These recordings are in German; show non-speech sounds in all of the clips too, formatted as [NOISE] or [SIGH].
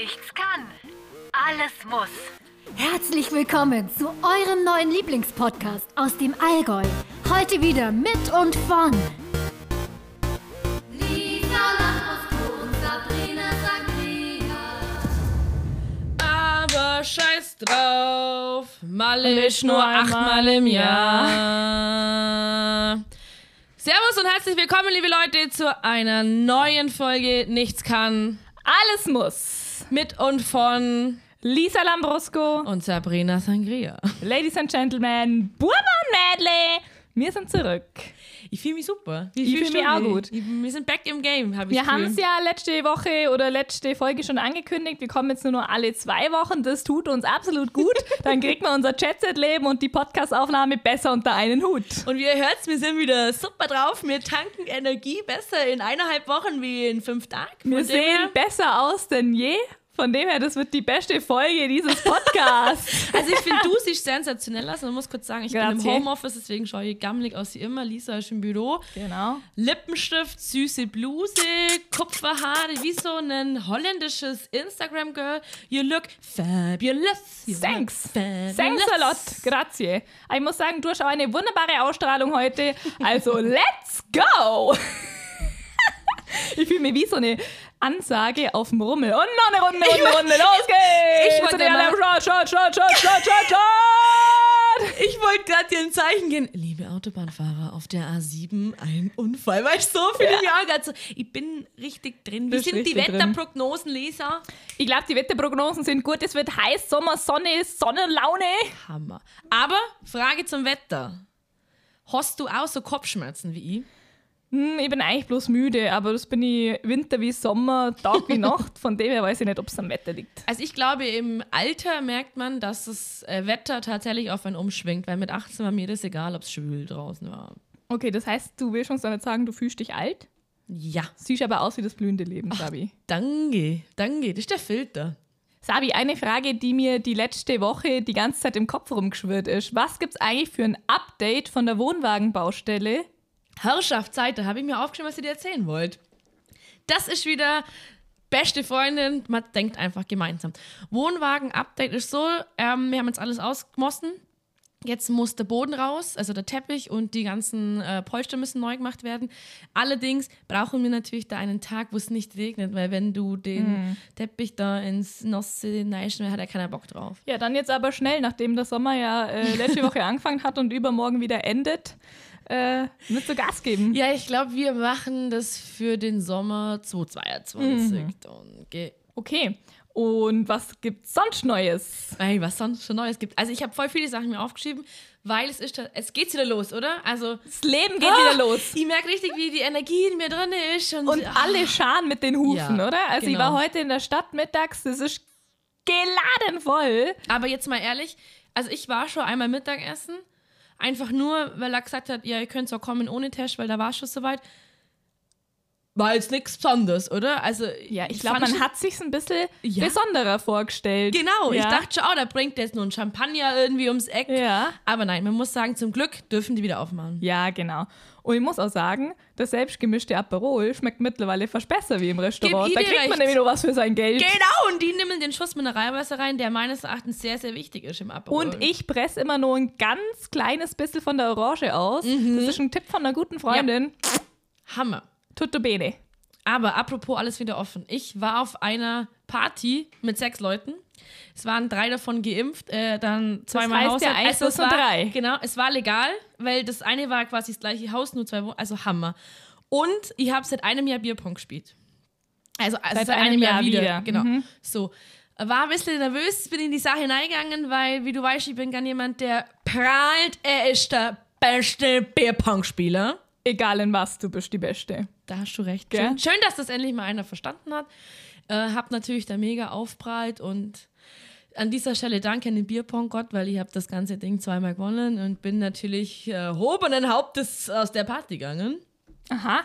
Nichts kann, alles muss. Herzlich willkommen zu eurem neuen Lieblingspodcast aus dem Allgäu. Heute wieder mit und von Lisa Lambrosco und Sabrina Sangria. Aber scheiß drauf, Malle ist nur achtmal im Jahr. Servus und herzlich willkommen, liebe Leute, zu einer neuen Folge Nichts kann Alles muss. Mit und von Lisa Lambrosco, und Sabrina Sangria. Ladies and Gentlemen, und Mädle, wir sind zurück. Ich fühle mich super. Wie Ich fühlst fühl mich auch gut. Ich, wir sind back im Game, habe ich Wir haben es ja letzte Woche oder letzte Folge schon angekündigt. Wir kommen jetzt nur noch alle zwei Wochen. Das tut uns absolut gut. [LAUGHS] Dann kriegt man unser Jet-Set-Leben und die Podcast-Aufnahme besser unter einen Hut. Und wie ihr hört, wir sind wieder super drauf. Wir tanken Energie besser in eineinhalb Wochen wie in fünf Tagen. Wir sehen besser aus denn je. Von dem her, das wird die beste Folge dieses Podcasts. [LAUGHS] Also ich finde, du siehst sensationell aus. Man muss kurz sagen, ich bin Grazie. im Homeoffice, deswegen schaue ich gammelig aus wie immer. Lisa ist im Büro. genau. Lippenstift, süße Bluse, Kupferhaare, wie so ein holländisches Instagram-Girl. You look fabulous. You Thanks. look fabulous. Thanks a lot. Grazie. Ich muss sagen, du hast auch eine wunderbare Ausstrahlung heute. Also, [LAUGHS] let's go! [LAUGHS] Ich fühle mich wie so eine Ansage auf dem Rummel. Und noch eine Runde, Runde, Runde, los geht's! ich wollte Und die alle mal- Shot, Shot, Shot, Shot, Shot, Shot! Ich wollte gerade dir ein Zeichen geben. Liebe Autobahnfahrer, auf der A7 ein Unfall. Weil ich so mich auch grad so. Ich bin richtig drin. Wie sind die. Wetterprognosen, Lisa? Ich glaube, die Wetterprognosen sind gut. Es wird heiß, Sommer, Sonne, Sonnenlaune. Hammer. Aber Frage zum Wetter. Hast du auch so Kopfschmerzen wie ich? Hm, ich bin eigentlich bloß müde, aber das bin ich Winter wie Sommer, Tag wie [LAUGHS] Nacht. Von dem her weiß ich nicht, ob es am Wetter liegt. Also ich glaube, im Alter merkt man, dass das äh, Wetter tatsächlich auf einen umschwingt, weil mit 18 war mir das egal, ob es schwül draußen war. Okay, das heißt, du willst uns damit sagen, du fühlst dich alt? Ja, Siehst aber aus wie das blühende Leben, Sabi. danke, danke, das ist der Filter. Sabi, eine Frage, die mir die letzte Woche die ganze Zeit im Kopf rumgeschwirrt ist. Was gibt's eigentlich für ein Update von der Wohnwagenbaustelle? Herrschaftszeit, da habe ich mir aufgeschrieben, was ich dir erzählen wollte. Das ist wieder beste Freundin, man denkt einfach gemeinsam. Wohnwagen-Update ist so, ähm, wir haben jetzt alles ausgemossen. Jetzt muss der Boden raus, also der Teppich und die ganzen äh, Polster müssen neu gemacht werden. Allerdings brauchen wir natürlich da einen Tag, wo es nicht regnet, weil wenn du den Teppich da ins Nasse neischen, hat er keiner Bock drauf. Ja, dann jetzt aber schnell, nachdem der Sommer ja äh, letzte [LAUGHS] Woche angefangen hat und übermorgen wieder endet, äh, mit so Gas geben. Ja, ich glaube, wir machen das für den Sommer 2022. Mhm. Ge- Okay. Und was gibt's sonst Neues? Ey, was sonst schon Neues gibt. Also ich habe voll viele Sachen mir aufgeschrieben, weil es ist, es geht wieder los, oder? Also Das Leben geht Ah, wieder los. Ich merke richtig, wie die Energie in mir drin ist und, Und ah, alle scharen mit den Hufen, Ja, oder? Also ich genau. war heute in der Stadt mittags, das ist geladen voll. Aber jetzt mal ehrlich, also ich war schon einmal Mittagessen, einfach nur, weil er gesagt hat, ja, ihr könnt auch kommen ohne Tisch, weil da war schon soweit. War jetzt nichts Besonderes, oder? Also Ja, ich glaube, man hat sich's ein bisschen Ja. besonderer vorgestellt. Genau, ich ja. dachte schon, oh, da bringt jetzt nur ein Champagner irgendwie ums Eck. Ja. Aber nein, man muss sagen, zum Glück dürfen die wieder aufmachen. Ja, genau. Und ich muss auch sagen, das selbstgemischte Aperol schmeckt mittlerweile fast besser wie im Restaurant. ich Da kriegt man recht. nämlich noch was für sein Geld. Genau, und die nehmen den Schuss Mineralwasser rein, der meines Erachtens sehr, sehr wichtig ist im Aperol. Und ich presse immer nur ein ganz kleines bisschen von der Orange aus. Mhm. Das ist ein Tipp von einer guten Freundin. Hammer. Tutto bene. Aber apropos alles wieder offen. Ich war auf einer Party mit sechs Leuten. Es waren drei davon geimpft, äh, dann zweimal heißt ja Haushalt. Also es war, drei. Genau, es war legal, weil das eine war quasi das gleiche Haus, nur zwei Wohnungen. Also Hammer. Und ich habe seit einem Jahr Bierpong gespielt. Also, also Seit einem Jahr wieder. Genau. Mhm. So. War ein bisschen nervös, bin in die Sache hineingegangen, weil, wie du weißt, ich bin gern jemand, der prahlt, er ist der beste Bierpong-Spieler. Egal in was, du bist die Beste. Da hast du recht. Gell? Schön, schön, dass das endlich mal einer verstanden hat. Äh, hab natürlich da mega aufprallt und an dieser Stelle danke an den Bierpong-Gott, weil ich habe das ganze Ding zweimal gewonnen und bin natürlich äh, hobenen Hauptes aus der Party gegangen. Aha.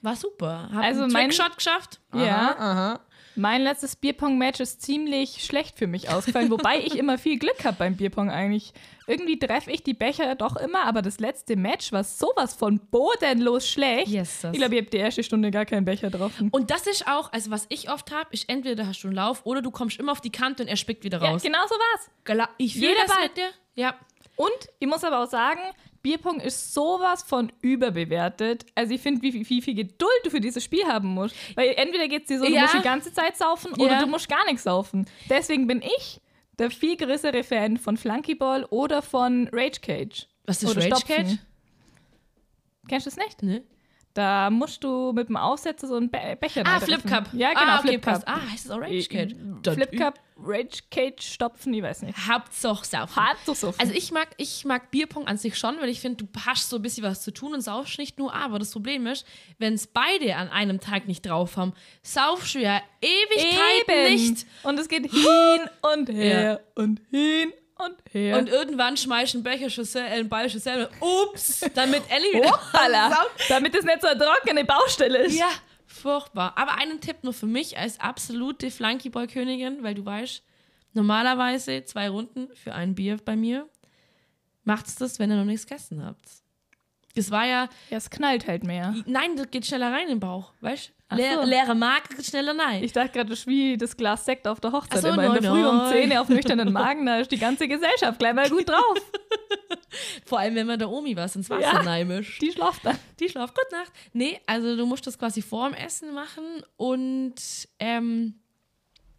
War super. Hab Also einen Trickshot geschafft. Ja. aha. Mein letztes Bierpong-Match ist ziemlich schlecht für mich ausgefallen, wobei ich immer viel Glück habe beim Bierpong eigentlich. Irgendwie treffe ich die Becher doch immer, aber das letzte Match war sowas von bodenlos schlecht. Yes, ich glaube, ich habe die erste Stunde gar keinen Becher getroffen. Und das ist auch, also was ich oft habe, ist entweder hast du einen Lauf oder du kommst immer auf die Kante und er spickt wieder Ja, raus. genau so war's. Gela- Ich Jeder das Ball. mit dir. Ja. Und ich muss aber auch sagen, Bierpong ist sowas von überbewertet. Also ich finde, wie, wie, wie viel Geduld du für dieses Spiel haben musst. Weil entweder geht es dir so, du Ja. musst die ganze Zeit saufen oder Ja. du musst gar nichts saufen. Deswegen bin ich der viel größere Fan von Flunkyball oder von Rage Cage. Was ist Oder Rage Stopfen. Cage? Kennst du das nicht? Ne? Da musst du mit dem Aufsetzer so einen Be Becher Ah. Flip Cup. Ja, genau, ah, okay, Flip Cup. passt. Ah, heißt es auch Rage Cage? Flip Cup, Rage Cage, Stopfen, ich weiß nicht. Hauptsache saufen. Hart so so. Also ich mag, ich mag Bierpong an sich schon, weil ich finde, du hast so ein bisschen was zu tun und saufst nicht nur. Aber das Problem ist, wenn es beide an einem Tag nicht drauf haben, saufst du ja Ewigkeiten nicht. Und es geht hin und her und hin und her. Und irgendwann schmeißt ein Becher schon sel- äh, ein Ball schon selber. Ups, damit Ellie wieder Hoppala, damit es nicht so eine trockene Baustelle ist. Ja, furchtbar. Aber einen Tipp nur für mich als absolute Flunkyball-Königin, weil du weißt, normalerweise zwei Runden für ein Bier bei mir. Macht's das, wenn ihr noch nichts gegessen habt. Das war ja, Ja, es knallt halt mehr. nein, das geht schneller rein in den Bauch, weißt Ach du? Leer, so. leere Marke schneller rein. Ich dachte gerade, das ist wie das Glas Sekt auf der Hochzeit. So, immer in der nein, Früh um nein. 10 auf nüchternen Magen, da ist die ganze Gesellschaft gleich mal gut drauf. [LAUGHS] Vor allem, wenn man der Omi was ins Wasser Ja. neimischt. Die schlaft dann. Die schlaft gut Nacht. Nee, also du musst das quasi vor dem Essen machen und ähm,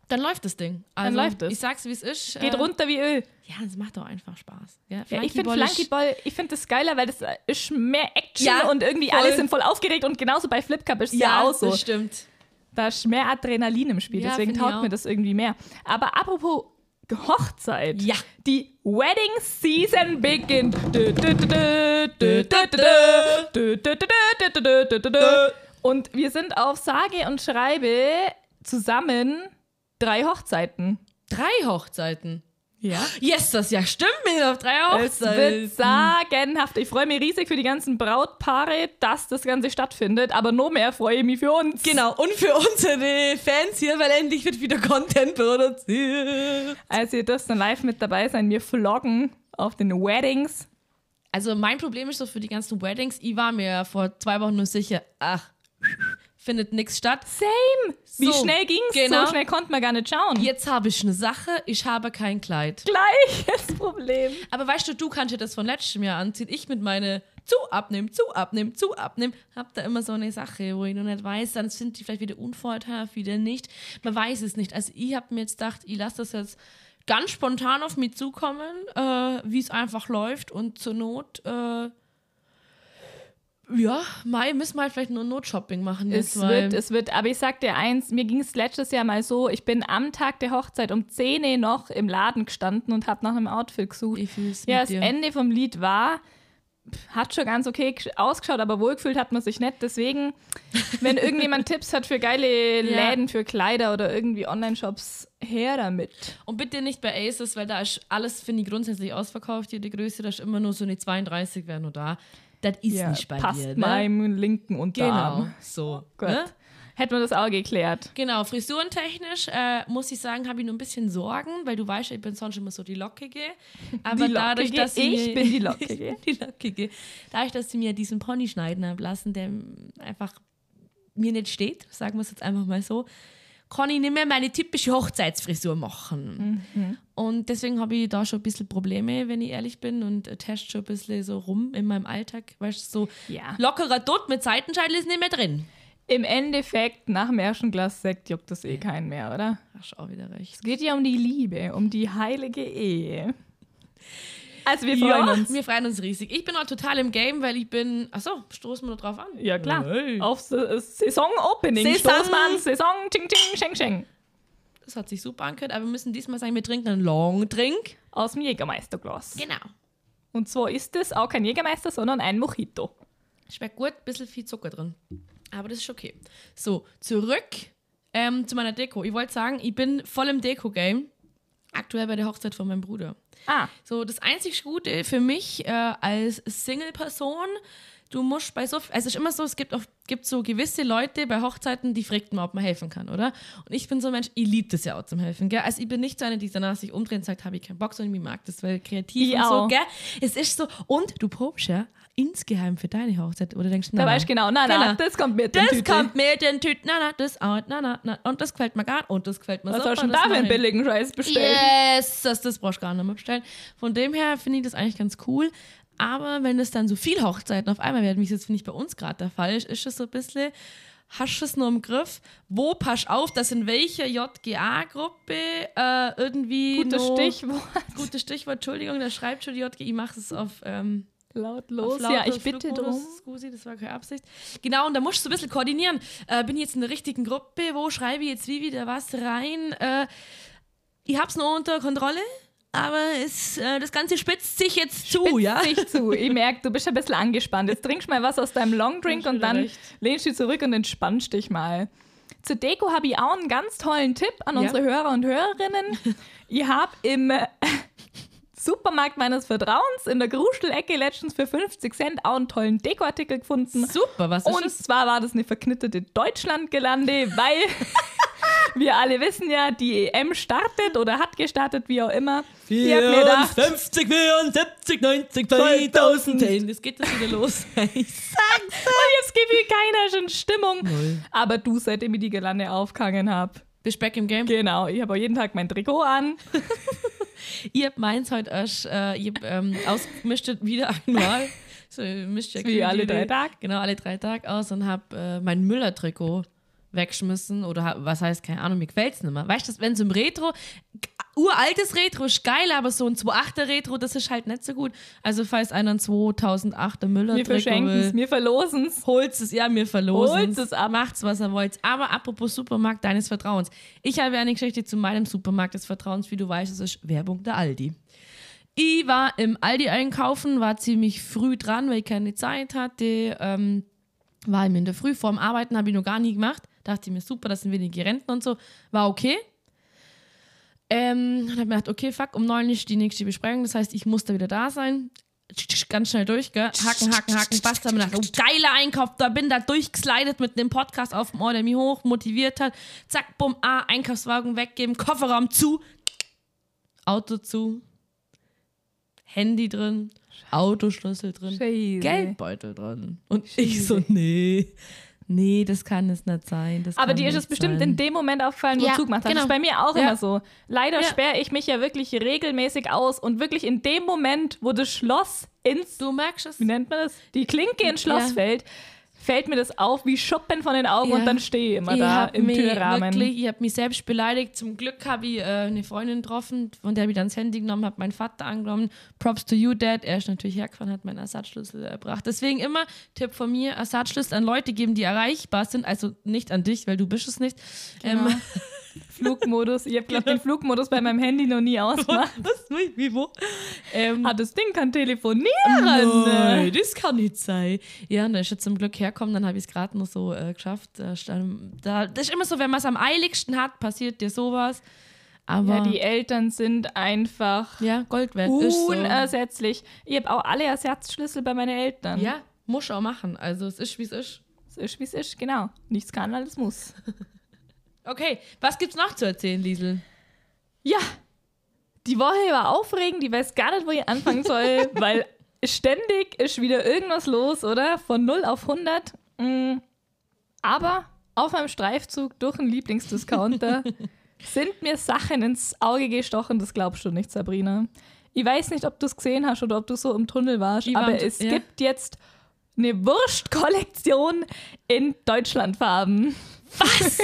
dann läuft das Ding. Also, dann läuft es. Ich sag's, wie es ist. Geht äh, runter wie Öl. Ja, das macht doch einfach Spaß. Ja, ja, ich finde Flankyball, ich finde das geiler, weil das ist mehr Action ja, und irgendwie voll. alle sind voll aufgeregt und genauso bei Flip Cup ist es ja, auch so. Ja, das stimmt. Da ist mehr Adrenalin im Spiel, deswegen taugt mir das irgendwie mehr. Aber apropos Hochzeit. Ja. Die Wedding Season beginnt. Und wir sind auf sage und schreibe zusammen drei Hochzeiten. Drei Hochzeiten. Ja. Yes, das ja stimmt mir auf drei Es Hochzeiten. wird sagenhaft. Ich freue mich riesig für die ganzen Brautpaare, dass das Ganze stattfindet. Aber noch mehr freue ich mich für uns. Genau, und für unsere Fans hier, weil endlich wird wieder Content produziert. Also ihr dürft dann live mit dabei sein. Wir vloggen auf den Weddings. Also mein Problem ist so für die ganzen Weddings, ich war mir vor zwei Wochen nur sicher, ach, findet nichts statt. Same. Wie So, schnell ging's? genau. So schnell konnte man gar nicht schauen. Jetzt habe ich eine Sache, ich habe kein Kleid. Gleiches [LAUGHS] Problem. Aber weißt du, du kannst dir das von letztem Jahr anziehen. Ich mit meine zu abnehmen, zu abnehmen, zu abnehmen, hab da immer so eine Sache, wo ich noch nicht weiß, dann sind die vielleicht wieder unvorteilhaft, wieder nicht. Man weiß es nicht. Also ich habe mir jetzt gedacht, ich lasse das jetzt ganz spontan auf mich zukommen, äh, wie es einfach läuft und zur Not, äh, ja, Mai müssen wir halt vielleicht nur Notshopping machen. Es jetzt, weil- wird, es wird, aber ich sag dir eins, mir ging es letztes Jahr mal so, ich bin am Tag der Hochzeit um 10 Uhr noch im Laden gestanden und habe nach einem Outfit gesucht. Ich Ja, das dir. Ende vom Lied war, hat schon ganz okay gesch- ausgeschaut, aber wohlgefühlt hat man sich nicht. Deswegen, wenn [LAUGHS] irgendjemand Tipps hat für geile Ja. Läden, für Kleider oder irgendwie Online-Shops, her damit. Und bitte nicht bei Aces, weil da ist alles, finde ich, grundsätzlich ausverkauft. Jede Größe, da ist immer nur so eine 32 wäre nur da. Das ist nicht bei passt dir. Ne? meinem linken Unterarm. Genau, so. Gut. Ne? Hätten wir das auch geklärt. Genau, frisurentechnisch äh, muss ich sagen, habe ich nur ein bisschen Sorgen, weil du weißt, ja, ich bin sonst immer so die Lockige. [LAUGHS] Aber Die dadurch, Lockige, dass sie ich mir, bin die [LAUGHS] Lockige. die Lockige. Dadurch, dass sie mir diesen Pony schneiden haben lassen, der einfach mir nicht steht, sagen wir es jetzt einfach mal so, kann ich nicht mehr meine typische Hochzeitsfrisur machen. Mhm. Und deswegen habe ich da schon ein bisschen Probleme, wenn ich ehrlich bin und teste schon ein bisschen so rum in meinem Alltag. Weißt du, so Ja. lockerer Dutt mit Seitenscheitel ist nicht mehr drin. Im Endeffekt, nach dem ersten Glas Sekt juckt das eh keinen mehr, oder? Hast du auch wieder recht. Es geht ja um die Liebe, um die heilige Ehe. Also wir freuen ja, uns. Wir freuen uns riesig. Ich bin auch total im Game, weil ich bin. Achso, stoßen wir noch drauf an. Ja, klar. Hey. Auf Saison-Opening. Saison. Stoß. Saison. Ching, ching, sheng, sheng. Das hat sich super angehört, aber wir müssen diesmal sagen, wir trinken einen Long Drink. Aus dem Jägermeisterglas. Genau. Und zwar ist es auch kein Jägermeister, sondern ein Mojito. Schmeckt gut, ein bisschen viel Zucker drin. Aber das ist okay. So, zurück ähm, zu meiner Deko. Ich wollte sagen, ich bin voll im Deko-Game. Aktuell bei der Hochzeit von meinem Bruder. Ah, So, das einzig Gute für mich äh, als Single-Person, du musst bei so, also es ist immer so, es gibt, auch, gibt so gewisse Leute bei Hochzeiten, die fragten mal, ob man helfen kann, oder? Und ich bin so ein Mensch, ich liebe das ja auch zum Helfen, gell? Also ich bin nicht so eine, die danach sich umdreht und sagt, habe ich keinen Bock, sondern ich mag das, weil kreativ Ich und so, auch. gell? Es ist so, und du probst ja insgeheim für deine Hochzeit, oder denkst, Da na, weißt du genau, na, na, Genau. das kommt mit. in das Tüte. kommt mit den Tüten, na, na, das auch, na, na, na, und das gefällt mir gar und das gefällt mir Was super, hast du denn das da für einen billigen Scheiß bestellt? Yes, das, das brauchst du gar nicht mehr bestellen. Von dem her finde ich das eigentlich ganz cool. Aber wenn es dann so viel Hochzeiten auf einmal werden, wie es jetzt, finde ich, bei uns gerade der Fall ist, ist es so ein bisschen, hast du es nur im Griff? Wo pass auf, dass in welcher JGA-Gruppe äh, irgendwie. Gutes Stichwort. Gutes Stichwort, Entschuldigung, da schreibt schon die JGA, ich mache es auf. Ähm, Lautlos. Ja, ich bitte drum. Scusi, das war keine Absicht. Genau, und da musst du ein bisschen koordinieren. Äh, bin ich jetzt in der richtigen Gruppe? Wo schreibe ich jetzt wie wieder was rein? Äh, ich hab's noch unter Kontrolle, aber es, äh, das Ganze spitzt sich jetzt zu, ja? Sich zu. Ich merke, du bist ein bisschen angespannt. Jetzt trinkst du mal was aus deinem Longdrink und dann recht. lehnst du zurück und entspannst dich mal. Zur Deko habe ich auch einen ganz tollen Tipp an Ja. unsere Hörer und Hörerinnen. ich habe im [LAUGHS] Supermarkt meines Vertrauens in der Gruschelecke letztens für 50 Cent auch einen tollen Dekoartikel gefunden. Super, was ist Und das? zwar war das eine verknittete Deutschlandgelande, [LAUGHS] weil [LAUGHS] wir alle wissen ja, die EM startet oder hat gestartet, wie auch immer. Ich hab mir gedacht, 50, 74, 90, 2010. Jetzt geht das wieder los. [LAUGHS] ich sag's. Und jetzt gibt mir keiner schon Stimmung. Aber du, seitdem ich die Gelande aufgehangen habe. Bist back im Game? Genau, ich habe auch jeden Tag mein Trikot an. Ich hab meins heute erst, äh, ich hab, ähm, ausgemischt [LAUGHS] wieder einmal. So, ihr mischt ja Wie alle drei Tage? Genau, alle drei Tage aus und hab äh, mein Müller-Trikot weggeschmissen oder was heißt, keine Ahnung, mir gefällt's nicht mehr. Weißt du, wenn so im Retro, uraltes Retro ist geil, aber so ein 2.8er Retro, das ist halt nicht so gut. Also falls einer ein 2008er Wir Müller-Trikot verschenken es, wir verlosen es. Holt's es, ja, mir verlosen. Holt es ab. Macht's, was ihr wollt. Aber apropos Supermarkt deines Vertrauens. Ich habe eine Geschichte zu meinem Supermarkt des Vertrauens. Wie du weißt, es ist Werbung der Aldi. Ich war im Aldi einkaufen, war ziemlich früh dran, weil ich keine Zeit hatte. Ähm, war eben in der Früh vorm Arbeiten, habe ich noch gar nie gemacht. Dachte ich mir, super, das sind wenige Renten und so. War okay. Ähm, und habe mir gedacht, okay, fuck, um neun ist die nächste Besprechung. Das heißt, ich muss da wieder da sein. Ganz schnell durch, gell? Hacken, hacken, hacken, passt. Hab mir gedacht, oh, geiler Einkauf. Da bin da durchgeslidet mit einem Podcast auf dem Ohr, der mich hoch motiviert hat. Zack, bumm, ah, Einkaufswagen weggeben, Kofferraum zu, Auto zu, Handy drin, Autoschlüssel drin, Scheiße. Geldbeutel drin. Und ich so, nee, nee, das kann es nicht sein. Das Aber dir ist es bestimmt sein. in dem Moment aufgefallen, wo Ja, du zugemacht hast. genau. Das ist bei mir auch Ja. immer so. Leider Ja. sperre ich mich ja wirklich regelmäßig aus und wirklich in dem Moment, wo das Schloss ins, Du merkst es. wie nennt man das? Die Klinke ins Schloss Ja. fällt, fällt mir das auf wie Schuppen von den Augen Ja. und dann stehe ich immer ich da im mich Türrahmen. Wirklich, ich habe mich selbst beleidigt. Zum Glück habe ich äh, eine Freundin getroffen, von der habe ich dann das Handy genommen, habe meinen Vater angenommen. Props to you, Dad. Er ist natürlich hergefahren, hat meinen Ersatzschlüssel erbracht. Deswegen immer Tipp von mir: Ersatzschlüssel an Leute geben, die erreichbar sind. Also nicht an dich, weil du bist es nicht. Genau. Ähm, [LAUGHS] Flugmodus. Ich habe, glaube den Flugmodus bei meinem Handy noch nie ausgemacht. was? [LAUGHS] Wie, wie, wo? Ähm, Ah, das Ding kann telefonieren. Nein, das kann nicht sein. Ja, und da ist er zum Glück herkommen, dann habe ich es gerade noch so äh, geschafft. Da, da, das ist immer so, wenn man es am eiligsten hat, passiert dir sowas. Aber Ja, die Eltern sind einfach ja, Gold wert so. unersetzlich. Ich habe auch alle Ersatzschlüssel bei meinen Eltern. Ja, muss auch machen. Also es ist, wie es ist. Es ist, wie es ist, genau. Nichts kann, alles muss. [LAUGHS] Okay, was gibt's noch zu erzählen, Liesel? Ja, die Woche war aufregend. Ich weiß gar nicht, wo ich anfangen soll, [LAUGHS] weil ständig ist wieder irgendwas los, oder? Von 0 auf 100. Mm. Aber auf meinem Streifzug durch einen Lieblingsdiscounter [LAUGHS] sind mir Sachen ins Auge gestochen. Das glaubst du nicht, Sabrina. Ich weiß nicht, ob du es gesehen hast oder ob du so im Tunnel warst, war aber Tu- es ja. gibt jetzt eine Wurstkollektion in Deutschlandfarben. [LAUGHS]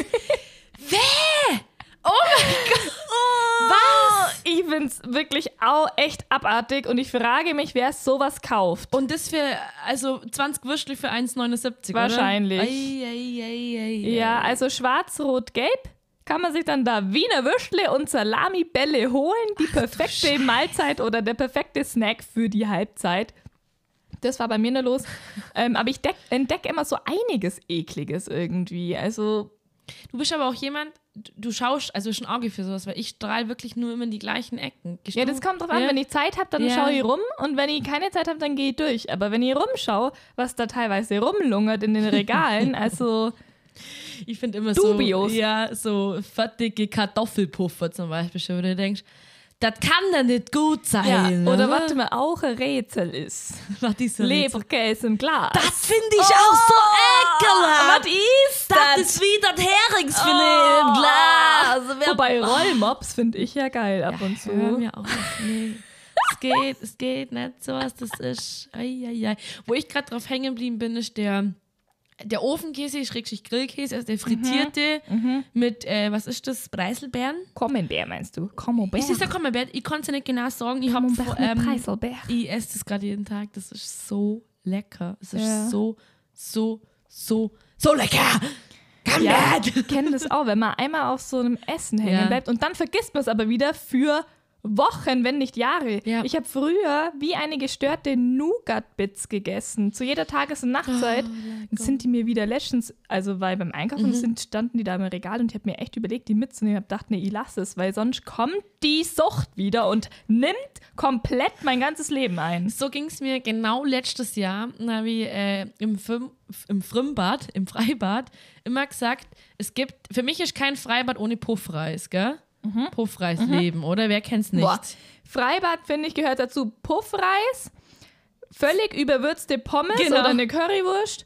Oh mein [LAUGHS] Gott! Was? Ich finde es wirklich auch echt abartig und ich frage mich, wer sowas kauft. Und das für, also 20 Würstel für 1,79, oder? Wahrscheinlich. Ei, ei, ei, ei, Ja, also schwarz-rot-gelb kann man sich dann da Wiener Würstle und Salami-Bälle holen. Die perfekte Mahlzeit oder der perfekte Snack für die Halbzeit. Das war bei mir nur los. [LAUGHS] ähm, aber ich entdecke immer so einiges Ekliges irgendwie. Also Du bist aber auch jemand, du- schaust, also schon Auge für sowas, weil ich strahle wirklich nur immer in die gleichen Ecken. Gehst Ja, das kommt drauf an. Ja. Wenn ich Zeit habe, dann Ja. schaue ich rum und wenn ich keine Zeit habe, dann gehe ich durch. Aber wenn ich rumschaue, was da teilweise rumlungert in den Regalen, [LAUGHS] also Ich finde immer Dubios. so, ja, so fertige Kartoffelpuffer zum Beispiel, wo du denkst, das kann doch nicht gut sein. ja, oder ne? was mir auch ein Rätsel ist. [LAUGHS] Was ist so Leberkäse im Glas. Das finde ich auch so ekelhaft. Was ist Das das? ist wie das Heringsfilet im Glas. Wer- Wobei Rollmops finde ich ja geil ab und zu. Hör mir auf. Nee. Es geht, es geht nicht so, was das ist. Eieiei. Wo ich gerade drauf hängen geblieben bin, ist der, der Ofenkäse, Schrägstrich Grillkäse, also der frittierte mit, äh, was ist das, Preiselbeeren? Camembert meinst du? Camembert. Ist das der Camembert? Ich konnte es nicht genau sagen. Ich, hab, Camembert mit ähm, Preiselbeer. ich esse das gerade jeden Tag. Das ist so lecker. Es ist Ja. so, so, so, so lecker. Ja, Camembert! ich kenne das auch, wenn man einmal auf so einem Essen hängen Ja. bleibt und dann vergisst man es aber wieder für Wochen, wenn nicht Jahre. Ja. Ich habe früher wie eine gestörte Nougat-Bits gegessen. Zu jeder Tages- und Nachtzeit Und sind die mir wieder letztens, also weil beim Einkaufen sind, standen die da im Regal und ich habe mir echt überlegt, die mitzunehmen. Ich habe gedacht, nee, ich lasse es, weil sonst kommt die Sucht wieder und nimmt komplett mein ganzes Leben ein. So ging es mir genau letztes Jahr. Da habe ich äh, im, Frim, im Frimbad, im Freibad, immer gesagt, es gibt, für mich ist kein Freibad ohne Puffreis, gell? Puffreis leben, oder? Wer kennt's nicht? Boah. Freibad, finde ich, gehört dazu Puffreis, völlig überwürzte Pommes Genau. oder eine Currywurst,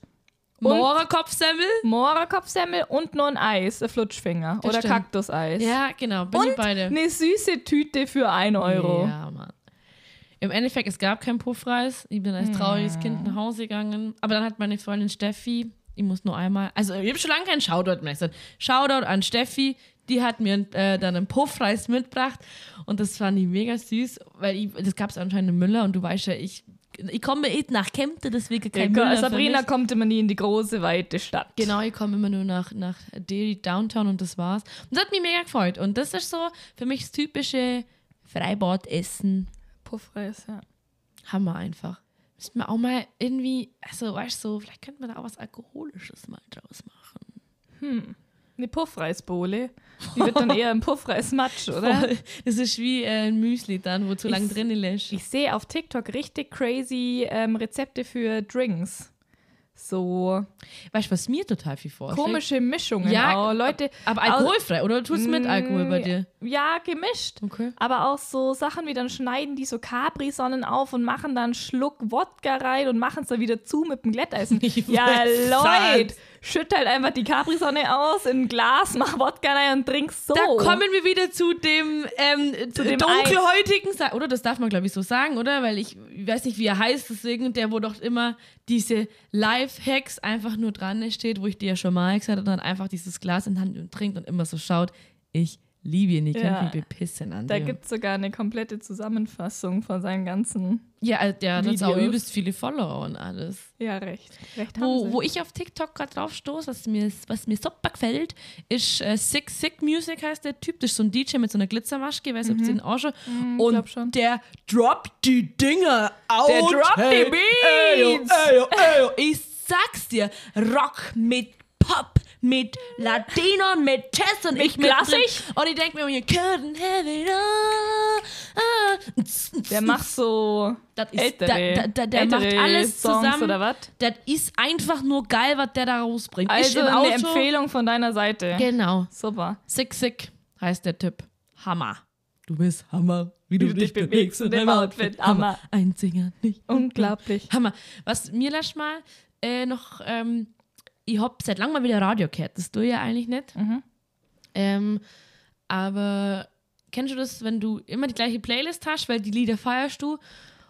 Mohrenkopfsemmel? Mohrenkopfsemmel und noch ein Eis, ein Flutschfinger Das oder stimmt. Kaktuseis. Ja, genau, bin Und beide. eine süße Tüte für 1 Euro. Ja, Mann. Im Endeffekt, es gab keinen Puffreis. Ich bin als trauriges Kind nach Hause gegangen. Aber dann hat meine Freundin Steffi, ich muss nur einmal, also ich habe schon lange keinen Shoutout mehr gesagt. Shoutout an Steffi, die hat mir äh, dann einen Puffreis mitgebracht. Und das fand ich mega süß, weil ich, das gab es anscheinend in Müller und du weißt ja, ich, ich komme eh nach Kempte, deswegen kein Ja, Müller Sabrina kommt immer nie in die große, weite Stadt. Genau, ich komme immer nur nach, nach Derry Downtown und das war's. Und das hat mich mega gefreut. Und das ist so für mich das typische Freibad-Essen. Puffreis, ja. Hammer einfach. Müssten wir auch mal irgendwie, also weißt du, so, vielleicht könnten wir da auch was Alkoholisches mal draus machen. Eine Puffreisbowle. Die wird dann eher ein Puffreismatsch, [LAUGHS] oder? Voll. Das ist wie äh, ein Müsli dann, wo zu lange drin lässt. Ich sehe auf TikTok richtig crazy ähm, Rezepte für Drinks. So Weißt du, was mir total viel vorschlägt? komische Mischungen Ja, auch. Leute, Aber alkoholfrei, oder tust du mit Alkohol bei dir? ja, gemischt. Okay. Aber auch so Sachen wie dann schneiden die so Capri-Sonnen auf und machen dann einen Schluck Wodka rein und machen es dann wieder zu mit dem Glätteisen. [LAUGHS] Ich ja. Leute, schütt halt einfach die Capri-Sonne aus in ein Glas, mach Wodka rein und trink so. Da kommen wir wieder zu dem, ähm, Zu dem dunkelhäutigen, Sa- oder? Das darf man, glaube ich, so sagen, oder? Weil ich, ich weiß nicht, wie er heißt, deswegen, der, wo doch immer diese Live-Hacks einfach nur dran steht, wo ich dir ja schon mal gesagt habe, und dann einfach dieses Glas in die Hand und trinkt und immer so schaut, ich liebe ihn, ich Ja. kann mich bepissen an Da gibt es sogar eine komplette Zusammenfassung von seinen ganzen. Ja, also der hat jetzt auch übelst viele Follower und alles. Ja, recht. Recht Wo, wo ich auf TikTok gerade drauf stoße, was mir, was mir super gefällt, ist äh, Sick Sick Music heißt der Typ. Das ist so ein DJ mit so einer Glitzermaske, ich weiß nicht, ob sie den auch schon. und glaub schon. der droppt die Dinger out. Der droppt die hey, Beats. Ey, ey, yo. Ich sag's dir, Rock mit Pop, mit Latino, mit Jazz und ich mit klassisch. Und ich denk mir, you couldn't have it all. Ah. Der macht so Das ist, ältere, da, da, da, der macht alles Songs zusammen. oder was? Das ist einfach nur geil, was der da rausbringt. ist Also eine. Empfehlung von deiner Seite. Genau. Super. Sick, sick heißt der Typ. Hammer. Du bist Hammer, wie, du dich bewegst in dem Outfit. Hammer. Einziger, nicht. Unglaublich. Hammer. Was mir lass mal äh, noch, ähm, ich hab seit langem mal wieder Radio gehört. Das tue ich ja eigentlich nicht. Mhm. Ähm, aber kennst du das, wenn du immer die gleiche Playlist hast, weil die Lieder feierst du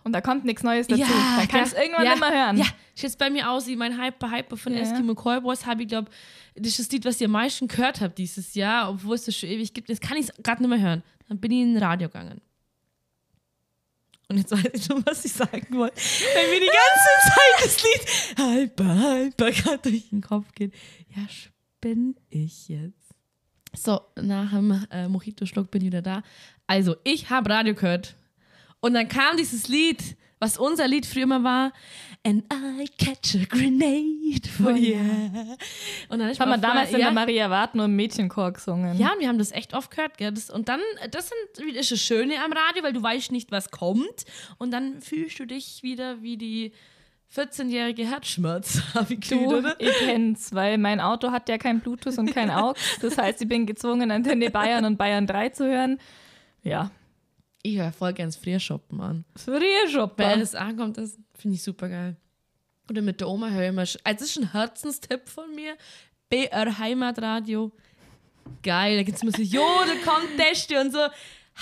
Und da kommt nichts Neues dazu. Dann kannst du ja, irgendwann ja, mehr hören. Ja, ist jetzt bei mir aus, wie mein Hyper Hyper von Ja. Eskimo Callboys habe ich glaube, das ist das Lied, was ich am meisten gehört habe dieses Jahr, obwohl es das schon ewig gibt. Jetzt kann ich es gerade nicht mehr hören. Dann bin ich in ein Radio gegangen. Und jetzt weiß ich schon, was ich sagen wollte. Wenn mir die ganze Zeit das Lied Hyper Hyper gerade durch den Kopf geht. Ja, spinn ich jetzt. So, nach dem äh, Mojito-Schluck bin ich wieder da. Also, ich habe Radio gehört. Und dann kam dieses Lied was unser Lied früher immer war. And I catch a grenade for you. Und dann Haben wir mal damals voll- in ja, der Maria Wart nur im Mädchenchor gesungen. Ja, und wir haben das echt oft gehört. Gell? Das, und dann, das sind, ist das Schöne am Radio, weil du weißt nicht, was kommt. Und dann fühlst du dich wieder wie die 14-jährige Herzschmerz. [LAUGHS] Hab ich Du, oder? ich kenn's, weil mein Auto hat ja kein Bluetooth und kein [LAUGHS] AUX. Das heißt, ich bin gezwungen, Antenne Bayern und Bayern 3 zu hören. Ja, Ich höre voll gern das Frühshoppen an. Weil Frierschopper. das ankommt, das finde ich super geil. Oder mit der Oma höre ich immer. Also, das ist ein Herzenstipp von mir. BR Heimatradio. Geil, da gibt es immer so Jodel-Conteste und so.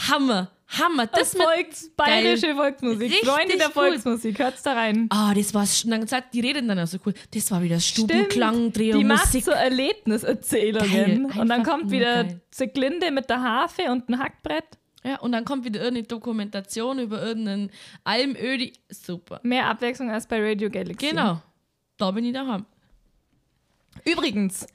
Hammer, Hammer. Das. Volks, bayerische Volksmusik. Richtig Freunde der cool. Volksmusik, hört's da rein. Ah, das war. sch- Dann gesagt, die reden dann auch so cool. Das war wieder Stubenklang, Die macht so Erlebniserzählungen. Geil, und dann kommt wieder geil. Zeglinde mit der Harfe und ein Hackbrett. Ja, und dann kommt wieder irgendeine Dokumentation über irgendeinen Almödi. Super. Mehr Abwechslung als bei Radio Galaxy. Genau. Da bin ich daheim. Übrigens,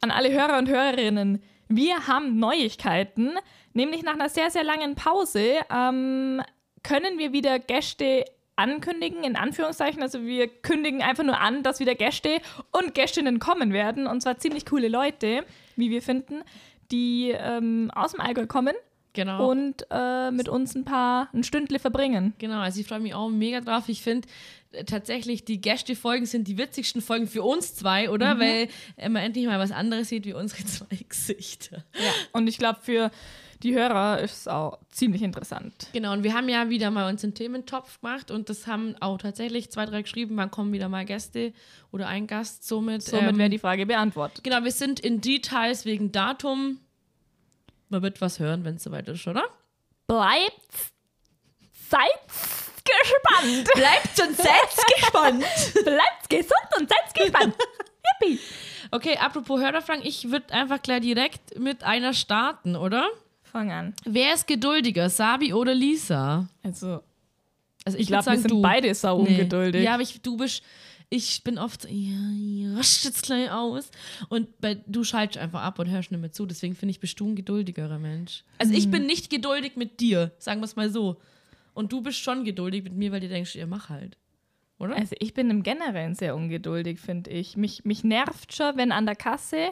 an alle Hörer und Hörerinnen, wir haben Neuigkeiten. Nämlich nach einer sehr, sehr langen Pause ähm, können wir wieder Gäste ankündigen, in Anführungszeichen. Also wir kündigen einfach nur an, dass wieder Gäste und Gästinnen kommen werden. Und zwar ziemlich coole Leute, wie wir finden, die ähm, aus dem Allgäu kommen Genau. und äh, mit uns ein paar, ein Stündle verbringen. Genau, also ich freue mich auch mega drauf. Ich finde äh, tatsächlich, die Gäste-Folgen sind die witzigsten Folgen für uns zwei, oder? Weil äh, man endlich mal was anderes sieht wie unsere [LAUGHS] zwei Gesichter. Und ich glaube, für die Hörer ist es auch ziemlich interessant. Genau, und wir haben ja wieder mal uns einen Thementopf gemacht und das haben auch tatsächlich zwei, drei geschrieben, wann kommen wieder mal Gäste oder ein Gast. Somit, Somit ähm, wäre die Frage beantwortet. Genau, wir sind in Details wegen Datum. Man wird was hören, wenn es soweit ist, oder? Bleibt, seid gespannt. Bleibt und seid gespannt. [LAUGHS] Bleibt gesund und seid gespannt. [LAUGHS] Yippie. Okay, apropos Hörerfragen, ich würde einfach gleich direkt mit einer starten, oder? Fang an. Wer ist geduldiger, Sabi oder Lisa? Also, Also ich würd glaube, wir sind du. beide sau Nee. ungeduldig. Ja, aber ich, du bist, ich bin oft so, ja, ja, rasch jetzt gleich aus. Und bei, du schaltest einfach ab und hörst nicht mehr zu. Deswegen finde ich, bist du ein geduldigerer Mensch. Also Mhm. ich bin nicht geduldig mit dir, sagen wir es mal so. Und du bist schon geduldig mit mir, weil du denkst, ja, mach halt. Oder? Also ich bin im Generellen sehr ungeduldig, finde ich. Mich, mich nervt schon, wenn an der Kasse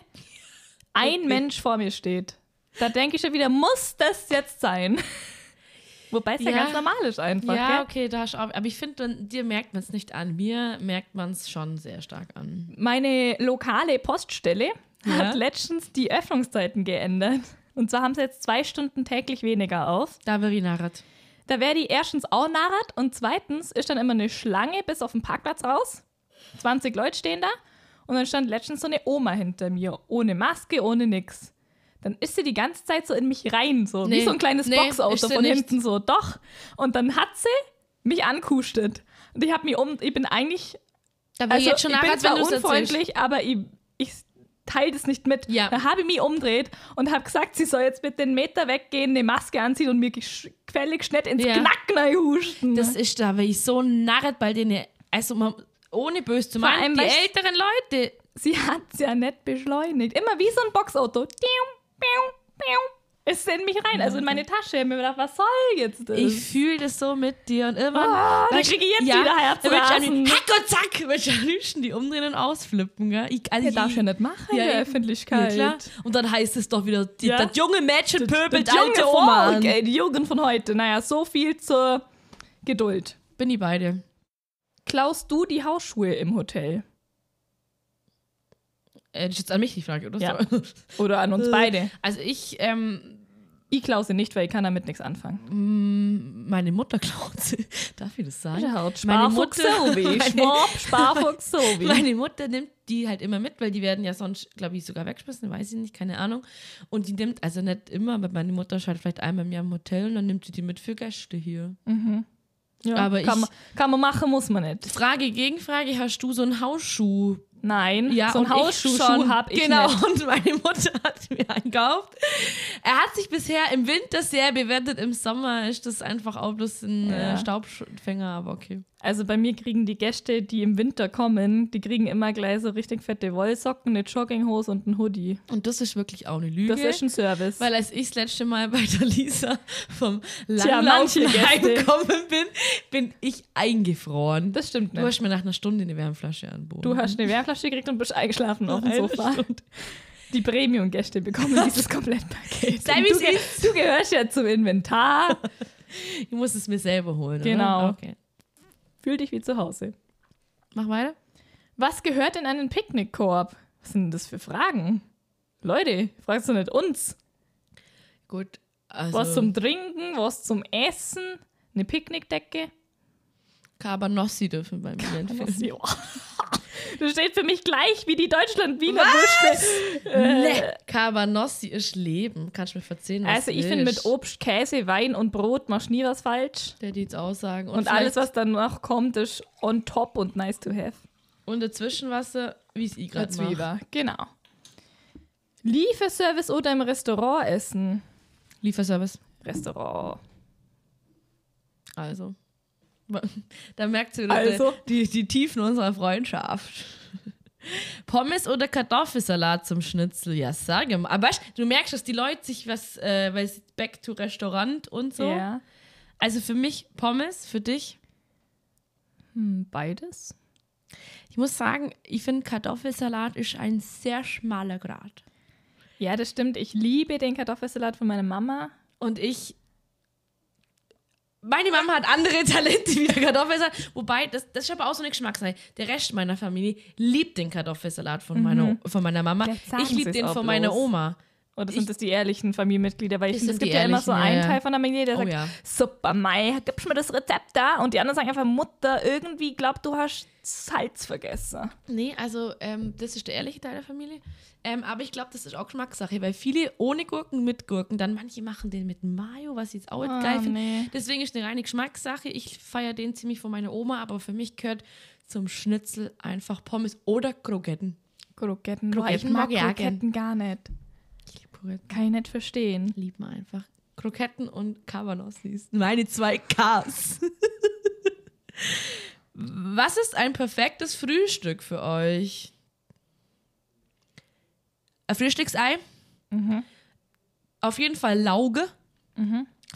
[LAUGHS] ein Okay. Mensch vor mir steht. Da denke ich schon wieder, muss das jetzt sein? Wobei es ja. Ja. ganz normal ist einfach. ja, gell? okay, da hast du auch, aber ich finde, dir merkt man es nicht an. Mir merkt man es schon sehr stark an. Meine lokale Poststelle Ja. hat letztens die Öffnungszeiten geändert. Und zwar haben sie jetzt zwei Stunden täglich weniger auf. Da wäre ich narrat. Da wäre die erstens auch narrat und zweitens ist dann immer eine Schlange bis auf den Parkplatz raus. 20 Leute stehen da und dann stand letztens so eine Oma hinter mir, ohne Maske, ohne nix. Dann ist sie die ganze Zeit so in mich rein, so wie Nee, so ein kleines nee, Boxauto von nicht. hinten so. Doch. Und dann hat sie mich ankustet. Und ich habe mich um, ich bin eigentlich also, ich ich bin zwar unfreundlich, aber ich, ich teile das nicht mit. Ja. Da habe ich mich umdreht und habe gesagt, sie soll jetzt mit den Meter weggehen, eine Maske anziehen und mir gefälligst nicht ins Ja. Knacken reinhusten. Das ist da, weil ich so narrat bei denen, also man, ohne böse zu Vor meinen, allem, die älteren Leute. sie hat es ja nicht beschleunigt. Immer wie so ein Boxauto. Piu. Ist in mich rein, also in meine Tasche. Ich mir gedacht, was soll jetzt das? Ich fühle das so mit dir und irgendwann. Ah, da weißt- krieg ich jetzt wieder du Herzrasen. an- Hack und zack, willst du am liebsten die umdrehen und ausflippen, gell? Ich, also ja, darf ich- ja nicht machen in Ja, der eben. Öffentlichkeit. Ja. Und dann heißt es doch wieder, die, Ja. das junge Mädchen pöbelt Das junge alte Oma ey, die Jugend von heute. Naja, so viel zur Geduld. Bin ich beide. Klaust du die Hausschuhe im Hotel? Äh, das ist jetzt an mich die Frage, oder? Ja. So. [LAUGHS] Oder an uns beide? Also ich, ähm, Ich klause nicht, weil ich kann damit nichts anfangen. meine Mutter klaut sie. [LAUGHS] Darf ich das sagen? Meine Sparfuchs [LAUGHS] Schwab, Sparfuchs Sobi. Meine Mutter nimmt die halt immer mit, weil die werden ja sonst, glaube ich, sogar weggeschmissen, weiß ich nicht, keine Ahnung. Und die nimmt, also nicht immer, aber meine Mutter schaut vielleicht einmal im Jahr im Hotel und dann nimmt sie die mit für Gäste hier. Ja, aber kann, ich- man, kann man machen, muss man nicht. Frage, Gegenfrage, hast du so einen Hausschuh Nein, Ja, so ein Hausschuh schon. habe ich Genau, nicht. und meine Mutter hat mir einen gekauft. Er hat sich bisher im Winter sehr bewertet, im Sommer ist das einfach auch bloß ein Ja. äh, Staubfänger, aber okay. Also bei mir kriegen die Gäste, die im Winter kommen, die kriegen immer gleich so richtig fette Wollsocken, eine Jogginghose und ein Hoodie. Und das ist wirklich auch eine Lüge. Das ist ein Service. Weil als ich das letzte Mal bei der Lisa vom Langlaufen heimgekommen bin, bin ich eingefroren. das stimmt Du nicht. hast mir nach einer Stunde eine Wärmflasche anboten. Du hast eine Wärmflasche gekriegt und bist eingeschlafen auf dem Sofa. Stunde. Die Premium-Gäste bekommen dieses Komplettpaket. Sei du, ge- du gehörst ja zum Inventar. [LAUGHS] Ich muss es mir selber holen. Genau. Oder? Okay. Fühl dich wie zu Hause. Mach weiter. Was gehört in einen Picknickkorb? Was sind das für Fragen? Leute, fragst du nicht uns? Gut. Also, Was zum Trinken, was zum Essen, eine Picknickdecke? Cabanossi dürfen bei mir entfallen. Das steht für mich gleich wie die Deutschland-Wiener Würste. Nee. Cabanossi ist Leben. Kannst du mir verzeihen, was Also ich du finde, mit. Obst, Käse, Wein und Brot machst du nie was falsch. Der die jetzt aussagen. Und, Und, alles, was danach kommt, ist on top und nice to have. Und dazwischen was, wie es ich gerade mache. Genau. Lieferservice oder im Restaurant essen? Lieferservice. Restaurant. Also. [LAUGHS] Da merkt wieder Also? die, die Tiefen unserer Freundschaft. Pommes oder Kartoffelsalat zum Schnitzel? Ja, sage mal. Aber weißt, du merkst, dass die Leute sich was, äh, weil sie back to Restaurant und so. Ja. Also für mich Pommes, für dich. Hm, beides. Ich muss sagen, ich finde Kartoffelsalat ist ein sehr schmaler Grad. Ja, das stimmt. Ich liebe den Kartoffelsalat von meiner Mama. Und ich. Meine Mama hat andere [LAUGHS] Talente wie der Kartoffelsalat. Wobei, das, das ist aber auch so eine Geschmackssache. Der Rest meiner Familie liebt den Kartoffelsalat von, meiner, von meiner Mama. Ich liebe den von meiner bloß. Oma. Oder Ich- sind das die ehrlichen Familienmitglieder? Weil ich finde, es gibt ja immer so einen ja. Teil von der Familie, der Oh sagt, ja. super, Mai, gibst mir das Rezept da? Und die anderen sagen einfach, Mutter, irgendwie glaubt, du hast Salz vergessen. Nee, also ähm, das ist der ehrliche Teil der Familie. Ähm, aber ich glaube, das ist auch Geschmackssache, weil viele ohne Gurken mit Gurken, dann manche machen den mit Mayo, was ich jetzt auch Ah, geil finde. nee. Deswegen ist eine reine Geschmackssache. Ich feiere den ziemlich von meiner Oma, aber für mich gehört zum Schnitzel einfach Pommes oder Kroketten. Kroketten. Kroketten ich mag mag ich auch Kroketten gar nicht. Kroketten. Kann ich nicht verstehen. Lieb man einfach. Kroketten und Cabanossis. Meine zwei Ks. [LAUGHS] Was ist ein perfektes Frühstück für euch? Ein Frühstücksei. Auf jeden Fall Lauge.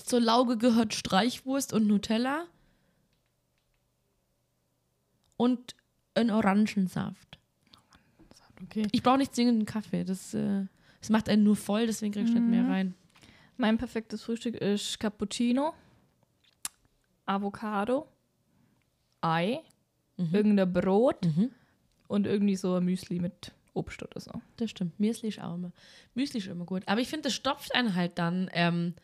Zur Lauge gehört Streichwurst und Nutella. Und ein Orangensaft. Okay. Ich brauche nicht zwingend einen Kaffee. Das, äh, das macht einen nur voll, deswegen kriege ich nicht mehr rein. Mein perfektes Frühstück ist Cappuccino, Avocado, Ei, irgendein Brot und irgendwie so ein Müsli mit Obst oder so. Das stimmt. Müsli ist auch immer. Müsli ist immer gut. Aber ich finde, das stopft einen halt dann ähm,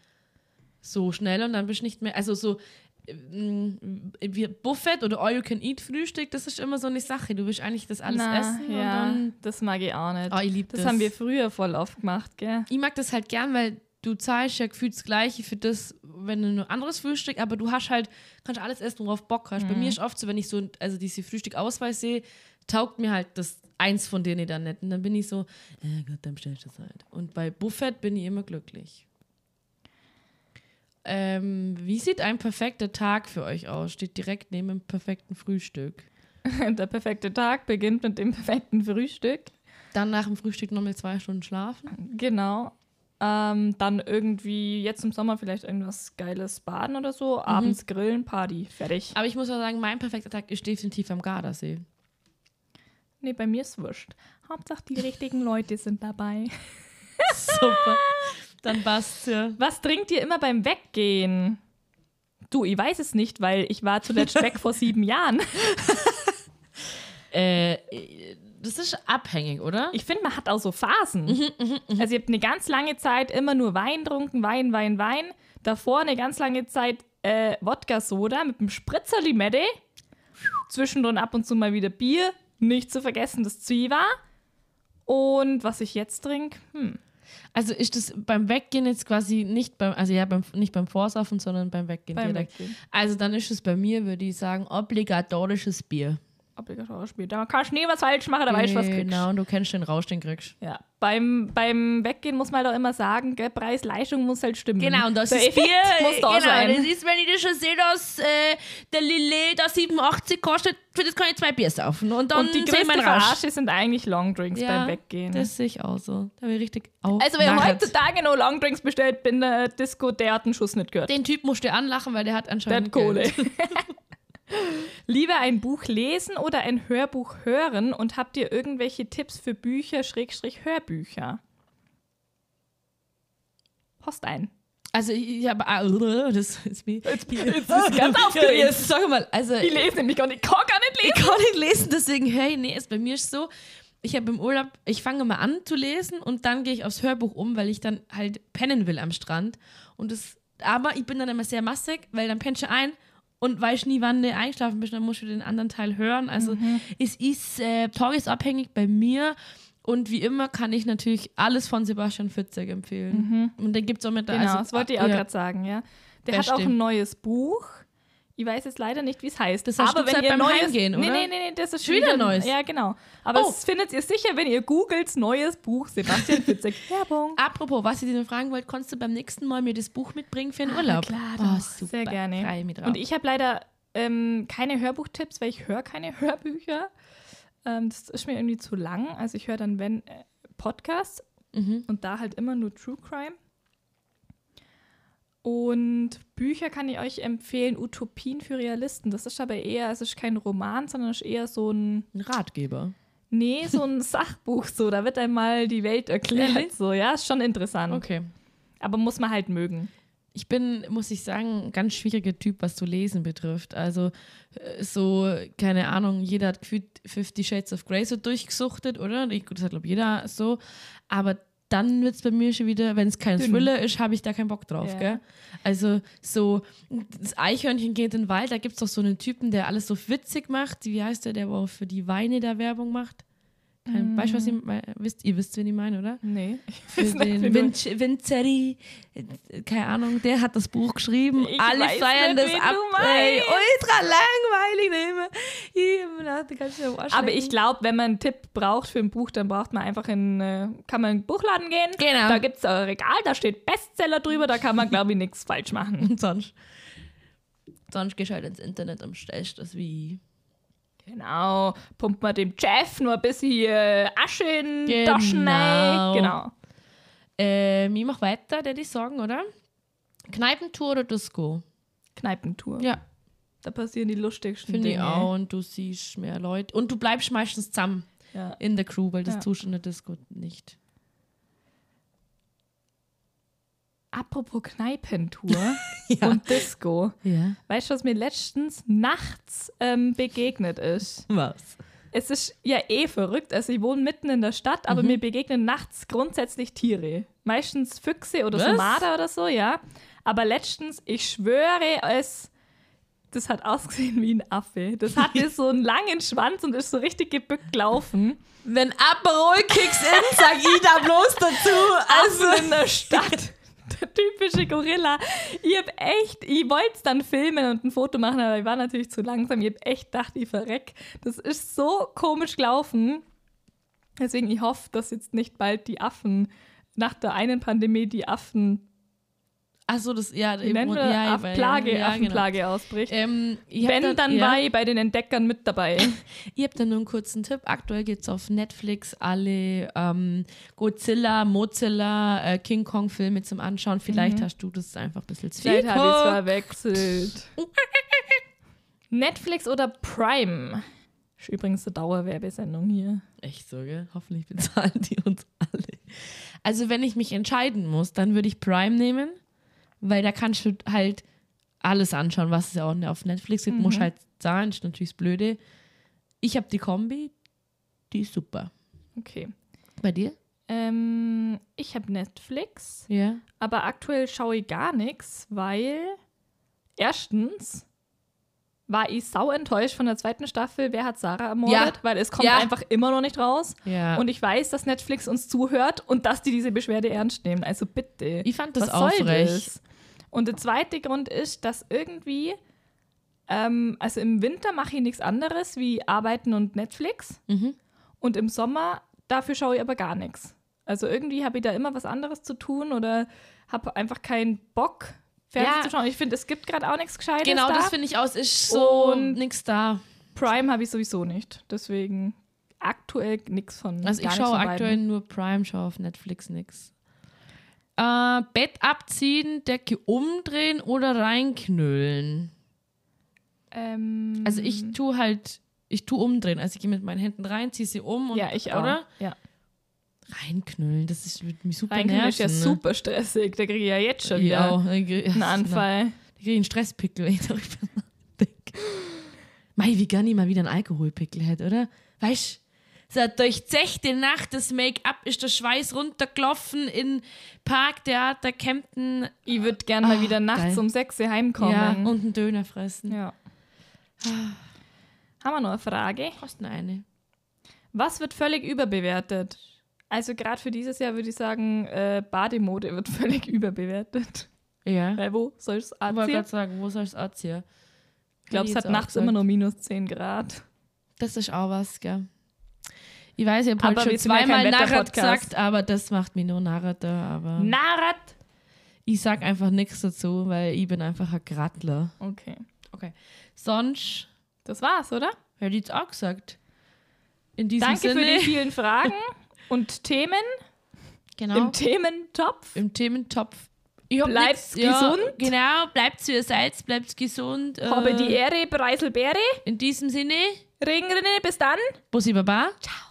so schnell und dann bist du nicht mehr. Also so wie Buffet oder All You Can Eat Frühstück, das ist immer so eine Sache. Du willst eigentlich das alles Na, essen ja, und dann. das mag ich auch nicht. Oh, ich lieb das, das. haben wir früher voll oft gemacht, gell? Ich mag das halt gern, weil du zahlst ja gefühlt das Gleiche für das, wenn du ein anderes Frühstück, aber du hast halt, kannst alles essen, worauf Bock hast. Bei mir ist oft so, wenn ich so, also diese Frühstück-Ausweis sehe, taugt mir halt das eins von denen dann nicht. Und dann bin ich so, ja Gott, dann bestellst du das halt. Und bei Buffet bin ich immer glücklich. Ähm, wie sieht ein perfekter Tag für euch aus? Steht direkt neben dem perfekten Frühstück. [LAUGHS] Der perfekte Tag beginnt mit dem perfekten Frühstück. Dann nach dem Frühstück noch mal zwei Stunden schlafen. Genau. Ähm, dann irgendwie jetzt im Sommer vielleicht irgendwas Geiles baden oder so. Abends grillen, Party, fertig. Aber ich muss auch sagen, mein perfekter Tag ist definitiv am Gardasee. Nee, bei mir ist wurscht. Hauptsache die richtigen Leute sind dabei. [LAUGHS] Super. Dann passt's ja. Was trinkt ihr immer beim Weggehen? Du, ich weiß es nicht, weil ich war zuletzt weg vor sieben Jahren. [LAUGHS] Äh, das ist abhängig, oder? Ich finde, man hat auch so Phasen. also ihr habt eine ganz lange Zeit immer nur Wein getrunken, Wein, Wein, Wein. Davor eine ganz lange Zeit äh, Wodka-Soda mit einem Spritzer Limette. Zwischendrin ab und zu mal wieder Bier. Nicht zu vergessen das Zwieber. Und was ich jetzt trinke, hm. Also ist das beim Weggehen jetzt quasi nicht beim, also ja, beim, nicht beim Vorsaufen, sondern beim Weggehen Beim direkt. Weggehen. Also dann ist es bei mir, würde ich sagen, obligatorisches Bier. Obligatorer Spiel. Da kannst du nie was falsch machen, da weißt du, was kriegst. Genau, und du kennst den Rausch, den kriegst. Ja. Beim, beim Weggehen muss man halt auch immer sagen, gell, Preis-Leistung muss halt stimmen. Genau, und das Der ist Effekt Bier. muss da genau, sein. das ist, wenn ich das schon sehe, dass äh, der Lillet da 87 kostet, für das kann ich zwei Bier saufen. Und dann und die sehe ich größte meinen Rausch. Verarsche sind eigentlich Longdrinks Ja, beim Weggehen. Das sehe ich auch so. Da bin ich richtig auf. also wer heutzutage noch Longdrinks bestellt in der Disco, der hat einen Schuss nicht gehört. Den Typ musst du anlachen, weil der hat Der anscheinend hat Kohle. [LAUGHS] Lieber ein Buch lesen oder ein Hörbuch hören und habt ihr irgendwelche Tipps für Bücher, Schrägstrich Hörbücher? Post ein. Also ich habe ah, [LAUGHS] das ist wie Jetzt [LAUGHS] ist ganz [LAUGHS] aufgeregt. Jetzt sag mal, also Ich lese nämlich gar nicht, ich kann gar nicht lesen. ich kann nicht lesen, deswegen höre ich nee, ist bei mir so, ich habe im Urlaub, ich fange mal an zu lesen und dann gehe ich aufs Hörbuch um, weil ich dann halt pennen will am Strand und das aber ich bin dann immer sehr massig, weil dann pennst du ein und weißt nie, wann du einschlafen bist, dann musst du den anderen Teil hören. Also es ist äh, tagesabhängig bei mir und wie immer kann ich natürlich alles von Sebastian Fitzek empfehlen. Und den gibt es auch mit der Genau, also, das wollte ich auch ja. gerade sagen, ja. Der Beste. hat auch ein neues Buch. Ich weiß jetzt leider nicht, wie es heißt. Das aber du wenn ihr beim neues, Heimgehen, nee, oder? Nee, nee, nee, das ist Schon wieder neues? Ja, genau. Aber Oh. das findet ihr sicher, wenn ihr googelt neues Buch Sebastian Fitzek. [LAUGHS] Werbung. Apropos, was ich dir noch fragen wollte, kannst du beim nächsten Mal mir das Buch mitbringen für den Urlaub? klar, oh, doch. super. Sehr gerne. Und ich habe leider ähm, keine Hörbuchtipps, weil ich höre keine [LAUGHS] Hörbücher. Ähm, das ist mir irgendwie zu lang. Also ich höre dann, wenn, äh, Podcasts Mhm. und da halt immer nur True Crime. Und Bücher kann ich euch empfehlen, Utopien für Realisten. Das ist aber eher, es ist kein Roman, sondern es ist eher so ein, Ein Ratgeber. nee, so ein [LAUGHS] Sachbuch so. Da wird einmal die Welt erklärt. So, ja, ist schon interessant. Okay. Aber muss man halt mögen. Ich bin, muss ich sagen, ein ganz schwieriger Typ, was zu lesen betrifft. Also äh, so, keine Ahnung, jeder hat Fifty Shades of Grey so durchgesuchtet, oder? Ich, das hat, glaube jeder so. Aber dann wird es bei mir schon wieder, wenn es kein Dünn. Thriller ist, habe ich da keinen Bock drauf, Ja. gell? Also so, das Eichhörnchen geht in den Wald, da gibt es doch so einen Typen, der alles so witzig macht. Wie heißt der, der wo für die Weine da Werbung macht? Kein, Weißt du, was ich, me- wisst, ihr wisst, wen ich meine, oder? Nee. [LAUGHS] Für den Vin- Vinceri, äh, keine Ahnung, der hat das Buch geschrieben. Ich Alle weiß feiern nicht, das ab. Ey, ultra langweilig. Arsch Aber ich glaube, wenn man einen Tipp braucht für ein Buch, dann braucht man einfach in, äh, kann man in den Buchladen gehen. Genau. Da gibt es ein Regal, da steht Bestseller drüber, da kann man, glaube ich, nichts falsch machen. [LAUGHS] Sonst, sonst gehst du halt ins Internet und stellst das wie. Genau. Pumpt man dem Chef nur ein bisschen äh, Asche in die Genau. Taschen rein. Genau. Ähm, ich mach weiter, der die sagen, oder? Kneipentour oder Disco? Kneipentour. Ja, Da passieren die lustigsten finde ich Dinge. auch. Und du siehst mehr Leute. Und du bleibst meistens zusammen Ja. in der Crew, weil das Ja. tust du in der Disco nicht. Apropos Kneipentour [LAUGHS] Ja. und Disco. Ja. Weißt du, was mir letztens nachts ähm, begegnet ist? Was? Es ist ja eh verrückt. Also ich wohne mitten in der Stadt, aber Mhm. mir begegnen nachts grundsätzlich Tiere. Meistens Füchse oder so Was? Marder oder so, ja. Aber letztens, ich schwöre es, das hat ausgesehen wie ein Affe. Das hatte [LAUGHS] so einen langen Schwanz und ist so richtig gebückt gelaufen. Wenn Aperol kicks in, sag ich da bloß dazu. [LAUGHS] Also in der Stadt. Der [LAUGHS] typische Gorilla. Ich hab echt, ich wollte es dann filmen und ein Foto machen, aber ich war natürlich zu langsam. Ich hab echt gedacht, ich verreck. Das ist so komisch gelaufen. Deswegen, ich hoffe, dass jetzt nicht bald die Affen, nach der einen Pandemie, die Affen, Achso, das, ja, wie nennen wir ja, Aff- Plage, ja, genau. Affenplage ausbricht. Ähm, Wenn, da- dann ja, war ich bei den Entdeckern mit dabei. [LAUGHS] Ich habe da nur einen kurzen Tipp. Aktuell gibt es auf Netflix alle ähm, Godzilla, Mozilla, äh, King Kong-Filme zum Anschauen. Vielleicht hast du das einfach ein bisschen zu viel Vielleicht habe ich es verwechselt. [LAUGHS] Netflix oder Prime? Ist übrigens eine Dauerwerbesendung hier. Echt so, gell? Hoffentlich bezahlen die uns alle. Also, wenn ich mich entscheiden muss, dann würde ich Prime nehmen, weil da kannst du halt alles anschauen, was es ja auch auf Netflix gibt. Muss halt zahlen, ist natürlich das Blöde. Ich habe die Kombi, die ist super. Okay. Bei dir? Ähm, ich habe Netflix, Ja. aber aktuell schaue ich gar nichts, weil erstens war ich sau enttäuscht von der zweiten Staffel Wer hat Sarah ermordet, Ja. weil es kommt Ja. einfach immer noch nicht raus. Ja. Und ich weiß, dass Netflix uns zuhört und dass die diese Beschwerde ernst nehmen. Also bitte. Ich fand das Was auch das? Und der zweite Grund ist, dass irgendwie Ähm, also im Winter mache ich nichts anderes wie arbeiten und Netflix. Mhm. Und im Sommer, dafür schaue ich aber gar nichts. Also irgendwie habe ich da immer was anderes zu tun oder habe einfach keinen Bock, Fernsehen Ja. zu schauen. Ich finde, es gibt gerade auch nichts Gescheites Genau, da. das finde ich aus. Ist so Und- nix da. Prime habe ich sowieso nicht. Deswegen aktuell nichts von Also ich nichts schaue aktuell nur Prime, schaue auf Netflix nix. Äh, Bett abziehen, Decke umdrehen oder reinknüllen. Ähm, Also ich tue halt, ich tue umdrehen. Also ich gehe mit meinen Händen rein, ziehe sie um und ja, ich auch. oder Ja. reinknüllen. Das ist, wird mich super Reinknüllen nerven. ist ja ne? super stressig. Da kriege ich ja jetzt schon Ich wieder auch. Ich einen [LAUGHS] Anfall. Ich kriege einen Stresspickel, wenn ich darüber nachdenke. Mei, wie gar nicht mal wieder einen Alkoholpickel hätte, oder? Weißt du, so durchzechte Nacht, das Make-up ist der Schweiß runtergelaufen in Park, Theater, Kempten. Ich würde gerne mal Ah, wieder nachts geil. um 6 Uhr heimkommen. Ja, und einen Döner fressen. Ja. Haben wir noch eine Frage? Kosten eine. Was wird völlig überbewertet? Also gerade für dieses Jahr würde ich sagen, äh, Bademode wird [LAUGHS] völlig überbewertet. Ja. Weil wo soll es Ich wollte anziehen? gerade sagen, wo soll es anziehen? Ich glaube, es hat nachts immer noch minus 10 Grad. Das ist auch was, gell? Ich weiß, ich habe Aber heute wir schon ja zweimal Narrat gesagt, aber das macht mich nur Narrat da. Aber Narat! ich sag einfach nichts dazu, weil ich bin einfach ein Grattler. Okay. Sonst Das war's, oder? hätte ich jetzt auch gesagt. In diesem Danke Sinne. für die vielen Fragen [LAUGHS] und Themen genau. im Thementopf. Im Thementopf. Ich hab Bleibt nix- Ja, gesund. genau, bleibt wie ihr seid, bleibt gesund. äh, Habe die Ehre, Preiselbeere. In diesem Sinne, Regenrinne, bis dann. Bussi Baba. Ciao.